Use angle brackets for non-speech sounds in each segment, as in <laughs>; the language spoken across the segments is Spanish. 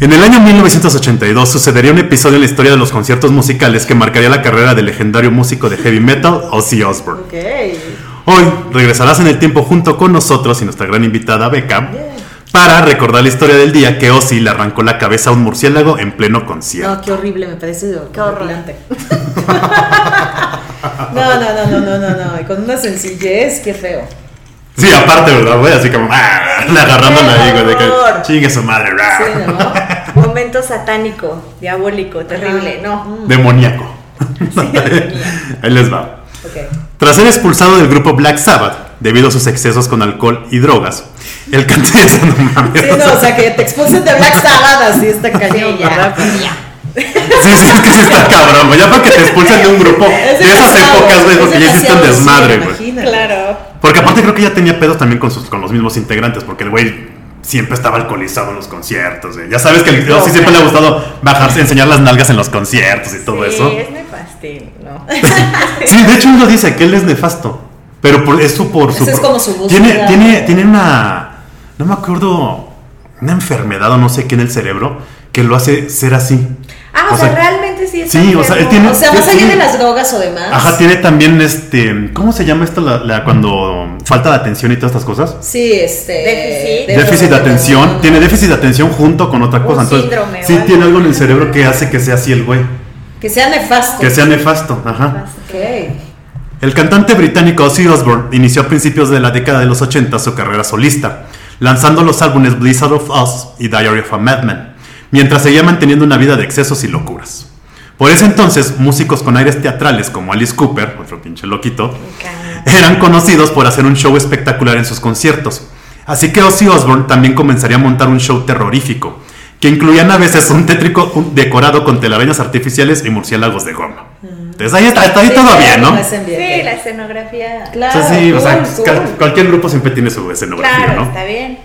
En el año 1982 sucedería un episodio en la historia de los conciertos musicales que marcaría la carrera del legendario músico de heavy metal Ozzy Osbourne. Hoy regresarás en el tiempo junto con nosotros y nuestra gran invitada Becca para recordar la historia del día que Ozzy le arrancó la cabeza a un murciélago en pleno concierto. No, qué horrible, me parece Qué horror. horripilante. <laughs> No, no, no, no, no, no, no. Y con una sencillez, qué feo. Sí, aparte, ¿verdad, güey? Así como, ah, <laughs> agarrándola ahí, güey, de que chingue su madre, Sí, ¿no? <laughs> Momento satánico, diabólico, terrible. No. <laughs> demoníaco. ahí les va. Tras ser expulsado del grupo Black Sabbath debido a sus excesos con alcohol y drogas, el cantante no mames, Sí, no, o sea, que te expulsen de Black Sabbath así está cañón, Sí, ya, ¿verdad? ya. Sí, sí, es que sí está cabrón, güey. Ya para que te expulsen de un grupo Es de esas épocas, güey, porque ya hiciste un desmadre, sí, güey. Claro. Porque aparte creo que ya tenía pedos también con, sus, con los mismos integrantes, porque el güey siempre estaba alcoholizado en los conciertos. Ya sabes que el No, sí siempre le ha gustado bajarse, enseñar las nalgas en los conciertos y todo sí, eso. es nefastín, ¿no? <laughs> Sí, de hecho uno dice que él es nefasto. Pero por, eso por su. Ese es como su búsqueda. tiene, tiene, tiene una. No me acuerdo. Una enfermedad o no sé qué en el cerebro que lo hace ser así. Ah, o, sea, realmente sí es sí, o sea, él tiene- O sea, más allá de las drogas o demás. Ajá, tiene también este. ¿Cómo se llama esto? La, la- cuando falta de atención y todas estas cosas. Sí, este. Déficit. Déficit de atención. Tiene déficit de atención junto con otra Un cosa. Entonces, síndrome sí tiene algo en el cerebro que hace que sea así el güey. Que sea nefasto. Que sea nefasto. Ajá. Ok. El cantante británico Ozzy Osbourne inició a principios de la década de los 80 su carrera solista, lanzando los álbumes Blizzard of Us y Diary of a Madman, mientras seguía manteniendo una vida de excesos y locuras. Por ese entonces, músicos con aires teatrales como Alice Cooper, otro pinche loquito, eran conocidos por hacer un show espectacular en sus conciertos. Así que Ozzy Osbourne también comenzaría a montar un show terrorífico, que incluían a veces un tétrico decorado con telarañas artificiales y murciélagos de goma. Entonces ahí está, está ahí Sí, todo bien, ¿no? Sí, la escenografía. Claro. O sea, sí, o sea, cool, cal- cool. cualquier grupo siempre tiene su escenografía, Claro, ¿no? está bien.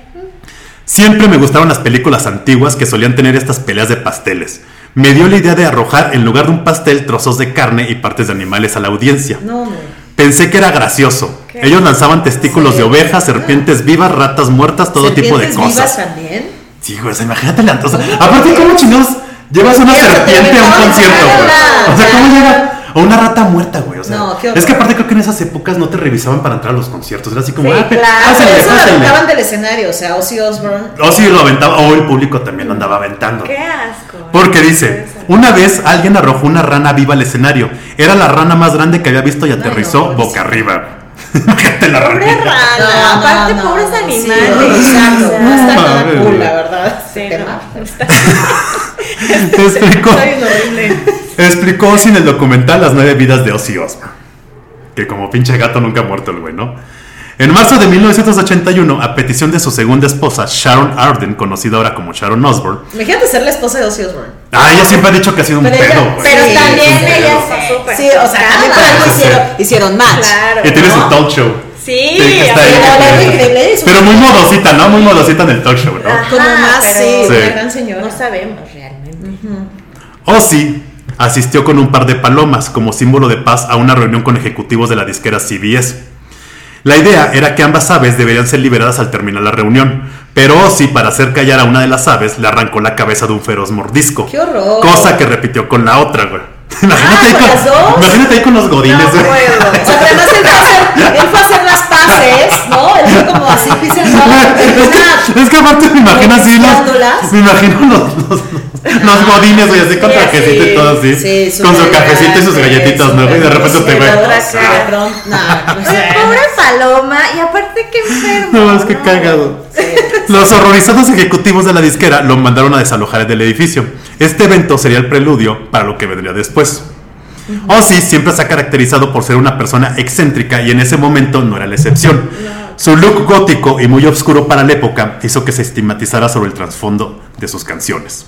Siempre me gustaron las películas antiguas que solían tener estas peleas de pasteles. Me dio la idea de arrojar en lugar de un pastel trozos de carne y partes de animales a la audiencia. No. Pensé que era gracioso. ¿Qué? Ellos lanzaban testículos Sí. de ovejas, serpientes vivas, ratas muertas, todo tipo de ¿Serpientes vivas cosas. también? Sí, güey, imagínate la sea, Aparte, ¿cómo <laughs> chingados llevas una Serpiente, a un concierto, güey? O sea, ¿cómo llega? O una rata muerta, güey. O sea, No, es que aparte creo que en esas épocas no te revisaban para entrar a los conciertos. Era así como, Sí, ah, claro. Pero eso lo aventaban del escenario, o sea, Ozzy Osbourne. O sí lo aventaba, o el público también lo andaba aventando. Qué asco. Porque dice, una vez alguien arrojó una rana viva al escenario. Era la rana más grande que había visto y aterrizó no, boca arriba. <laughs> Imagínate la Pobre rana. Aparte, no, pobres no, sí, animales. exacto, no está nada cool, la verdad. Sí, este está- <laughs> Te explicó, explicó sin el documental Las nueve vidas de Ozzy Osbourne. Que como pinche gato nunca ha muerto el güey, ¿no? En marzo de 1981, a petición de su segunda esposa, Sharon Arden, conocida ahora como Sharon Osbourne, Imagínate ser la esposa de Ozzy Osbourne. ah, ella siempre ha dicho que ha sido un Pero pedo, güey. Pero Sí, también ella pedo. está súper. Sí, o sea, también por algo hicieron, hicieron match. Claro. Que tiene su ¿no? talk show. Sí, está ahí, es Pero muy modosita, ¿no? Muy modosita en el talk show, ¿no? Ajá, Como más, pero sí, Sí. gran señora. No sabemos realmente. Ozzy asistió con un par de palomas como símbolo de paz a una reunión con ejecutivos de la disquera CBS. La idea era que ambas aves deberían ser liberadas al terminar la reunión, pero Ozzy, para hacer callar a una de las aves, le arrancó la cabeza de un feroz mordisco. ¡Qué horror! Cosa que repitió con la otra, güey. <laughs> Imagínate, ahí ¿con imagínate ahí con los godines, No güey. puedo. O sea, además él <laughs> fue, a hacer, él fue a hacer las paces, ¿no? Él fue como así, el es, que, es que aparte me imagino así los, me imagino los, los, los godines, güey, así con Sí, trajecito y sí, todo así. Sí, con su cafecito y sus galletitas, ¿no? Y de repente te ve. cabrón. No Oye, pobre paloma, y aparte que enfermo. No, es que cagado. Los horrorizados ejecutivos de la disquera lo mandaron a desalojar del edificio. Este evento sería el preludio para lo que vendría después. Ozzy siempre se ha caracterizado por ser una persona excéntrica y en ese momento no era la excepción. Su look gótico y muy oscuro para la época hizo que se estigmatizara sobre el trasfondo de sus canciones.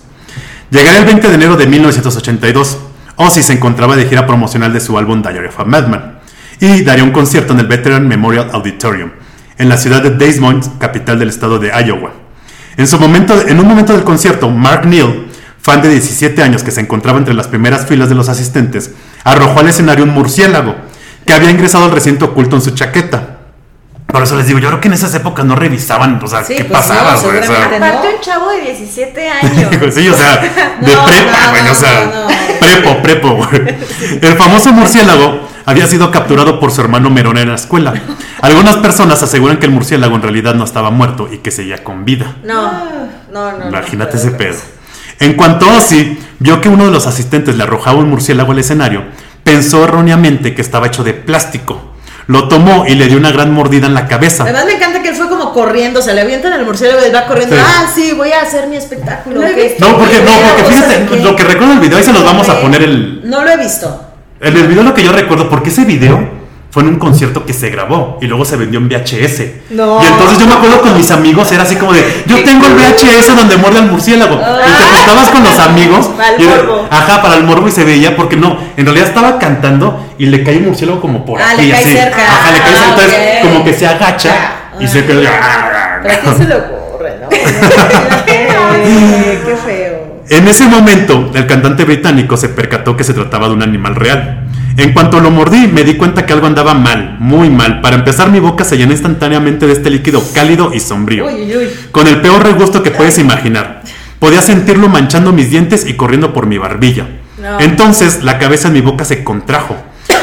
Llegaría el 20 de enero de 1982. Ozzy se encontraba de gira promocional de su álbum Diary of a Madman y daría un concierto en el Veteran Memorial Auditorium en la ciudad de Des Moines, capital del estado de Iowa. En, su momento, en un momento del concierto, Mark Neal, fan de 17 años que se encontraba entre las primeras filas de los asistentes, arrojó al escenario un murciélago que había ingresado al recinto oculto en su chaqueta. Por eso les digo, yo creo que en esas épocas no revisaban, o sea, Sí, qué pues pasaba, no, güey. o sea, Aparte un chavo de 17 años. <laughs> Sí, o sea, <laughs> de No, prepa, no, güey, o sea, no, no. prepo, prepo, güey. <laughs> El famoso murciélago había sido capturado por su hermano Merón en la escuela. Algunas personas aseguran que el murciélago en realidad no estaba muerto y que seguía con vida. No, no, no. no. Imagínate ese pedo. En cuanto a Ozzy vio que uno de los asistentes le arrojaba un murciélago al escenario, pensó erróneamente que estaba hecho de plástico. Lo tomó y le dio una gran mordida en la cabeza. Además me encanta que él fue como corriendo, o sea, le avientan el murciélago y él va corriendo. Sí. Ah, sí, voy a hacer mi espectáculo. No porque, no, porque fíjate, lo que recuerdo del video, ahí se los vamos a poner el, No lo he visto. En el video lo que yo recuerdo, porque ese video fue en un concierto que se grabó y luego se vendió en VHS. No. Y entonces yo me acuerdo con mis amigos, era así como de, yo tengo el VHS donde muerde al murciélago. Y te juntabas con los amigos. <laughs> Para el morbo. Ajá, para el morbo y se veía, porque no, en realidad estaba cantando y le cae un murciélago como por Ah, aquí. le cae así. cerca. Ajá, le cae Ah, cerca. Entonces, como que se agacha y se Ah. queda. Pero a quién se le ocurre, ¿no? <laughs> <laughs> En ese momento, el cantante británico se percató que se trataba de un animal real. En cuanto lo mordí, me di cuenta que algo andaba mal, muy mal. Para empezar, mi boca se llenó instantáneamente de este líquido cálido y sombrío, Uy, uy, uy. con el peor regusto que puedes imaginar. Podía sentirlo manchando mis dientes y corriendo por mi barbilla. No. Entonces, la cabeza en mi boca se contrajo.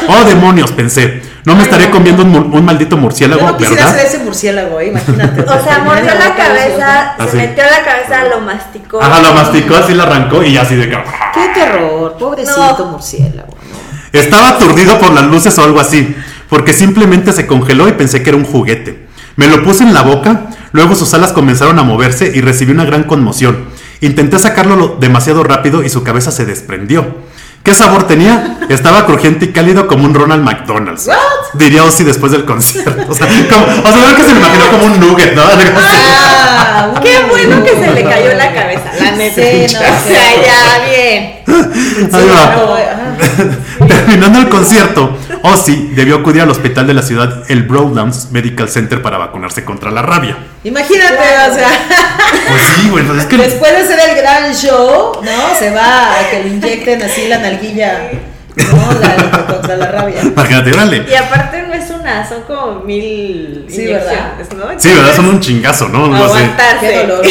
¡Oh, demonios! pensé. No me estaré comiendo un, maldito murciélago, Yo no quisiera ¿verdad? ser ese murciélago, ¿eh? imagínate. O sea, mordió la cabeza, Así. se metió a la cabeza, lo masticó. Ajá, lo masticó, así la arrancó y así de que... Qué terror, pobrecito No. murciélago. ¿no? Estaba aturdido por las luces o algo así, porque simplemente se congeló y pensé que era un juguete. Me lo puse en la boca, luego sus alas comenzaron a moverse y recibí una gran conmoción. Intenté sacarlo lo- demasiado rápido y su cabeza se desprendió. ¿Qué sabor tenía? Estaba crujiente y cálido como un Ronald McDonald's. What? Diría Ozzy después del concierto. O sea, como, o sea, veo que se me imaginó como un nugget, ¿no? Ah, Qué bueno que se le cayó la cabeza, neta. <laughs> Sí, no, o sea, ya bien. Ahí va. No. Terminando el concierto, Ozzy debió acudir al hospital de la ciudad, el Broadlands Medical Center, para vacunarse contra la rabia. Imagínate, o sea, <laughs> Pues sí, güey, pues es que. después de hacer el gran show, ¿no? Se va a que le inyecten así la nalguilla, ¿no? La, contra la rabia. Imagínate, órale. Y aparte no una, son como mil Sí, inyecciones, ¿no? Sí, ¿verdad? Son un chingazo, ¿no? Aguantarse. Dolor.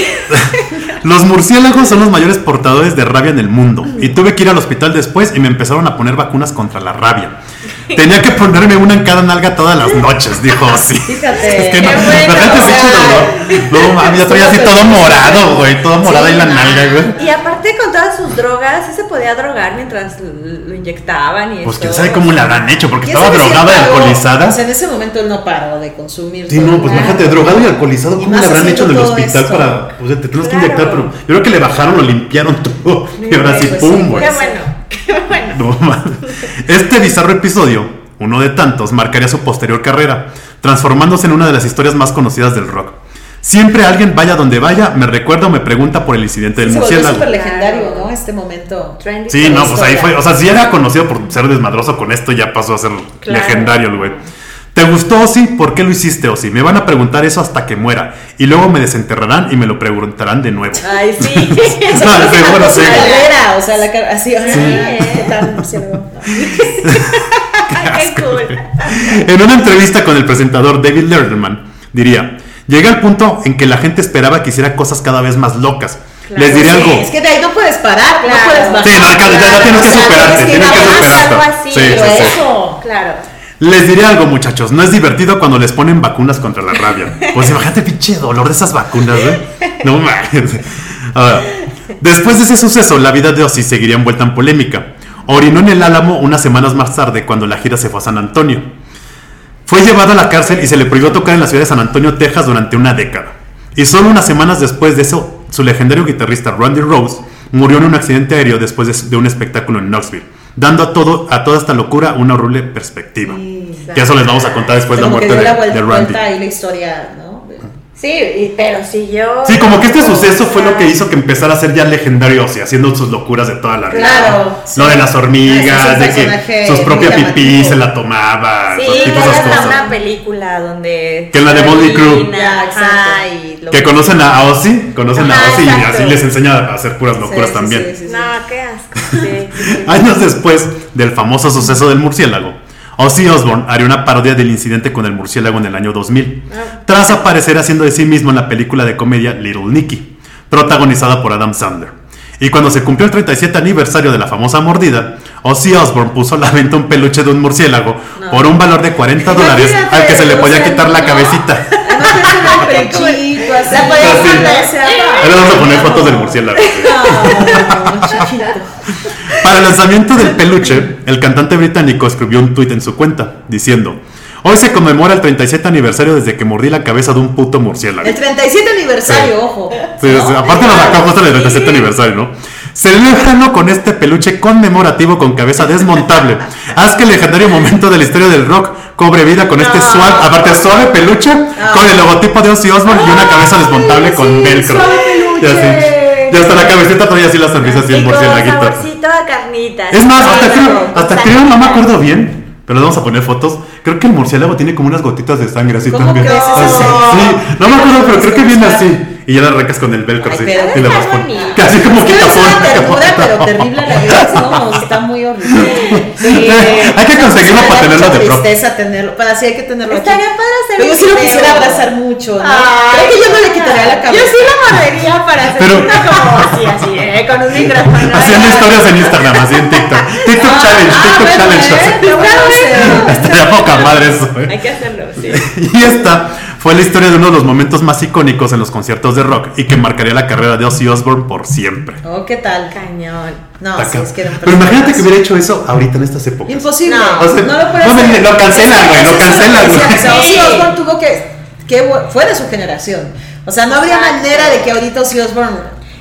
<laughs> Los murciélagos son los mayores portadores de rabia en el mundo. Y tuve que ir al hospital después y me empezaron a poner vacunas contra la rabia. Tenía que ponerme una en cada nalga todas las noches, dijo Ozzy. Fíjate. Es que no, bueno, o sea, pinche dolor. No <laughs> mames, ya estoy así todo morado, güey. Todo morado ahí la nalga, güey. Y aparte con todas sus drogas, sí se podía drogar mientras lo inyectaban y Pues quién sabe cómo le habrán hecho, porque ¿Quién estaba drogada y alcoholizada. O sea, en ese momento él no paró de consumir. Sí, no, pues imagínate, drogado y alcoholizado, Y ¿cómo le habrán hecho en el hospital esto. para. Pues te tenemos que inyectar, pero yo creo que le bajaron, lo limpiaron <laughs> todo. Y ahora sí, pues sí, pum, güey. Qué bueno, qué bueno. <laughs> No. Este bizarro episodio, uno de tantos, marcaría su posterior carrera, transformándose en una de las historias más conocidas del rock. Siempre alguien, vaya donde vaya, me recuerda o me pregunta por el incidente del volvió murciélago. súper legendario. ¿no? Este momento. Trendy Sí, no, pues ahí fue. O sea, si era conocido por ser desmadroso con esto, ya pasó a ser Claro. legendario el güey. ¿Te gustó Ozzy? ¿Por qué lo hiciste Ozzy? Me van a preguntar eso hasta que muera. Y luego me desenterrarán y me lo preguntarán de nuevo. Ay, sí. O sea, Ah, es sí, o sea, la cara así, Sí, <laughs> ¿qué ¿eh? murciélago? No. Qué cool. En una entrevista con el presentador David Letterman, diría, llegué al punto en que la gente esperaba que hiciera cosas cada vez más locas. Claro. Les diré Sí, algo. Es que de ahí no puedes parar, Claro. no puedes bajar. Sí, no, ya- ya tienes que O sea, superarte, tienes que superarte. algo así, Sí, pero eso. Claro. Les diré algo, muchachos. No es divertido cuando les ponen vacunas contra la rabia. Pues imagínate, pinche dolor de esas vacunas, ¿eh? No mames. Después de ese suceso, la vida de Ozzy seguiría envuelta en polémica. Orinó en el Álamo unas semanas más tarde, cuando la gira se fue a San Antonio. Fue llevado a la cárcel y se le prohibió tocar en la ciudad de San Antonio, Texas, durante una década. Y solo unas semanas después de eso, su legendario guitarrista Randy Rose murió en un accidente aéreo después de, de un espectáculo en Knoxville, dando a, todo, a toda esta locura una horrible perspectiva. Que eso les vamos a contar después de la que muerte dio de, la vuelta, de Randy. ahí la historia, ¿no? Sí, y- pero si yo. Sí, como que este suceso fue lo que hizo que empezara a ser ya legendario Ozzy, haciendo sus locuras de toda la vida. Claro, sí. Lo de las Ah, hormigas, de que sus propias pipí se la tomaba, Sí, que tipo esas hasta cosas. una película donde. Que es la de Motley Crue. orina, Ya, ajá, exacto. y lo Que conocen a Ozzy, conocen Ajá, a Ozzy y exacto. así les enseña a hacer puras locuras sí, también. sí, sí, sí. No, qué asco. Sí, sí, sí. Años después del famoso suceso del murciélago, Ozzy Osbourne haría una parodia del incidente con el murciélago en el año 2000, tras aparecer haciendo de sí mismo en la película de comedia Little Nicky, protagonizada por Adam Sandler. Y cuando se cumplió el 37 aniversario de la famosa mordida, Ozzy Osbourne puso a la venta un peluche de un murciélago por un valor de 40 dólares al que se le podía quitar la no. cabecita. <laughs> así. La podías mandar ese Ahora vamos a poner fotos del murciélago. No. <laughs> Para el lanzamiento del peluche, el cantante británico escribió un tuit en su cuenta diciendo: Hoy se conmemora el 37 aniversario desde que mordí la cabeza de un puto murciélago. El 37 aniversario, ojo. Sí, ¿no? sí, aparte nos sacó justo en el 37 aniversario, ¿no? Celébralo con este peluche conmemorativo con cabeza desmontable. Haz que el legendario momento de la historia del rock cobre vida con este No. suave, aparte suave peluche, con el logotipo de Ozzy Osbourne y una cabeza desmontable con velcro. suave Y así. peluche. Y hasta la cabecita todavía así la sonrisa así murciélaguito. saborcito a. Es más, hasta creo, hasta creo, no me acuerdo bien, pero vamos a poner fotos. Creo que el murciélago tiene como unas gotitas de sangre así ¿Cómo también. Ah, ¿Es sí, en serio? sí, no me acuerdo, pero creo que viene así. Y ya la arrancas con el velcro Ay, así. pero y le está bonito. Así como que es quitapón. una <laughs> ternura, pero terrible a la vez, ¿no? Está muy horrible. Sí. <laughs> Hay que conseguirlo para tenerlo de pro. tristeza tenerlo. Para sí hay que tenerlo aquí. Estaría para hacer Pero yo sí lo quisiera abrazar mucho, ¿no? Ay, Creo que yo no le quitaría la cabeza. Yo sí la mordería para hacer Pero- una como así, así, ¿eh? Con un micrófono. Haciendo historias en Instagram, así en TikTok. TikTok Ah, Challenge, ah, TikTok bueno, Challenge. ¿eh? <laughs> Estaría poca madre eso, ¿eh? Hay que hacerlo, sí. <laughs> Y esta fue la historia de uno de los momentos más icónicos en los conciertos de rock y que marcaría la carrera de Ozzy Osbourne por siempre. Oh, ¿qué tal? Cañón. No, sí, es que era un Pero imagínate que hubiera hecho eso ahorita en estas épocas. Imposible. No. O sea, no lo puede no, hacer. lo cancelan, güey, lo cancelan, güey. Ozzy Sí. Osbourne tuvo que, que fue de su generación. O sea, no habría Exacto. manera de que ahorita Ozzy Osbourne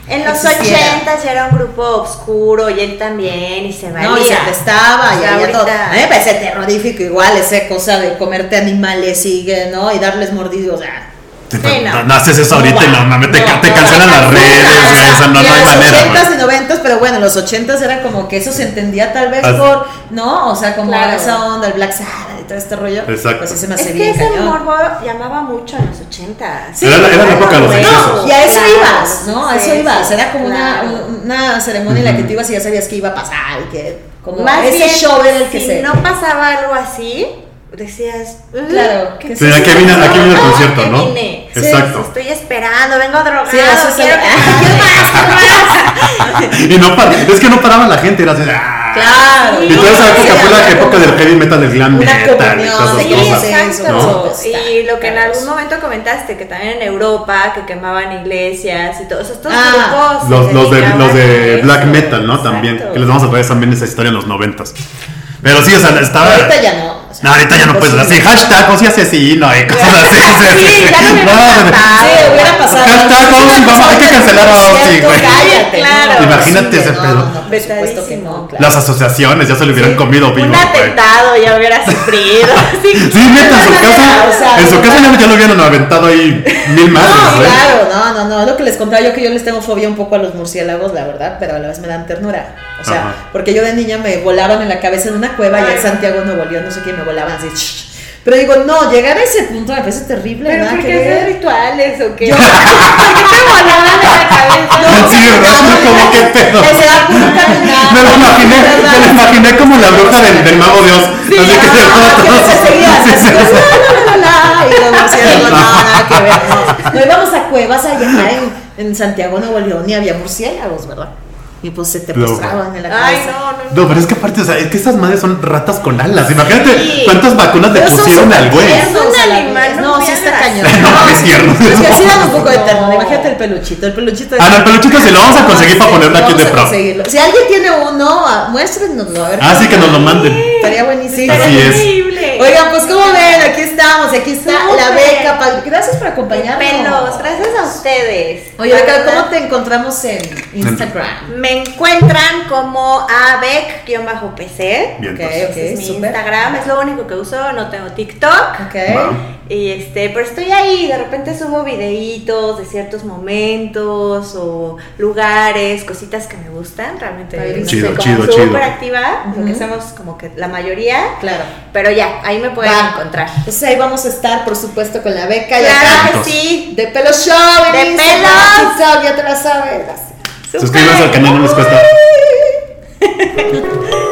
En los. 80 era un grupo oscuro y él también y se valía. No, y se prestaba O y sea, había todo. A mí me parece terrorífico igual esa cosa de comerte animales y, que, ¿no? y darles mordidos. O sea, Sí, no. no, no haces eso ahorita y no mames, te, No, te no, cancelan no, las no, redes, güey, o sea, no, y no en hay los manera. 80s güey. y 90s, pero bueno, en los 80s era como que eso se entendía tal vez Así. por, ¿no? O sea, como Claro. esa onda, el Black Sabbath y todo este rollo. Exacto. Pues se me Es hace que bien ese cañón. morbo llamaba mucho en los 80. Sí, Era la- era la época de los No, excesos. y a eso Claro, ibas, ¿no? A eso sí, ibas. Era como una, claro. una ceremonia en la que tú ibas y ya sabías que iba a pasar y que como Más ese bien, show era el que si se... no pasaba algo así, decías, "Ugh, Claro, ¿qué que Sí, sí, aquí vine, aquí vine al concierto, ¿qué ¿no? vine? Sí, Exacto. Estoy esperando, vengo drogado, Sí, eso es quiero el- que ¡Ay, quiero más. <laughs> Y no pa- es que no paraba la gente, era así. ¡ah! Claro. Y toda esa época fue la época del heavy metal, del glam Una metal y Sí, cosas. exacto. ¿no? Y lo que en algún momento comentaste, que también en Europa, que quemaban iglesias y todos estos Ah. grupos. Los, los de, los de black metal, ¿no? También. Que les vamos a traer también esa historia en los noventas. Pero sí, o sea, estaba. Ahorita ya no. O sea, No, ahorita ya no puedes así. Hashtag Ozzy asesino y cosas así. <laughs> Sí, ya no hubiera pasado. Sí, hubiera pasado. Hashtag Sí, hubiera vamos, hay que cancelar a Ozzy, güey. Cállate, Claro. no, Imagínate ese no, pedo. No, por supuesto que no, claro. Las asociaciones ya se lo hubieran comido vivo, Un atentado ya hubiera sufrido. Sí, <laughs> Sí, neta, en su casa, en su casa ya, lo hubieran aventado ahí mil madres, No, claro, no, no, no. Lo que les contaba yo que yo les tengo fobia un poco a los murciélagos, la verdad, pero a la vez me dan ternura. O sea, porque yo de niña me volaban en la cabeza en una cueva allá en Santiago, Nuevo León, no sé qué, me volaban así. Pero digo, no, llegar a ese punto me parece terrible, Pero ¿por que qué hacer rituales o qué? Yo- ¿Por qué te volaban en la cabeza? Sí, ¿verdad? Como qué pedo. Que se da puro caminar, Me lo imaginé, me lo imaginé como la bruja del, del mago Dios. Sí, así que ah, se que se seguían, Sí, así, sí, la, la, la, y los murciélagos, no, nada que ver. No, No íbamos a cuevas allá en, en Santiago, Nuevo León, y había murciélagos, ¿verdad? Y pues se te No. postraban en la Ay, cabeza. no, no. No, pero es que aparte, o sea, es que estas madres son ratas con alas. Imagínate Sí. cuántas vacunas le pusieron al güey. Es un animal, no No, sí está cañón. <laughs> No, es tierno. Es que sí dan un poco de ternura. Imagínate el peluchito. El peluchito Ah, no, el peluchito sí lo vamos a conseguir para ponerlo aquí de pro. Si alguien tiene uno, ah, muéstrenoslo. A ver Ah, cómo sí, que nos lo manden. Estaría buenísimo. Así es. increíble. Oigan, pues como ven, aquí estamos, aquí está la beca. Gracias por acompañarnos. Pelos, gracias a ustedes. Oye, Beca, ¿cómo te encontramos en Instagram? Me encuentran como abec-pc. Bien, Ok, entonces. ok, Es mi súper. Instagram, es lo único que uso, no tengo TikTok. Ok. Va. Y este, pero estoy ahí, de repente subo videitos de ciertos momentos o lugares, cositas que me gustan, realmente no Chido, soy chido, como chido. súper activa, lo que Ujú. somos como que la mayoría, Claro. pero ya, ahí me pueden Va. encontrar. Entonces ahí vamos a estar, por supuesto, con la beca. y Claro acá. que sí. De pelo show, De. TikTok, ya te la sabes. Suscríbanse al canal, no les cuesta. <laughs>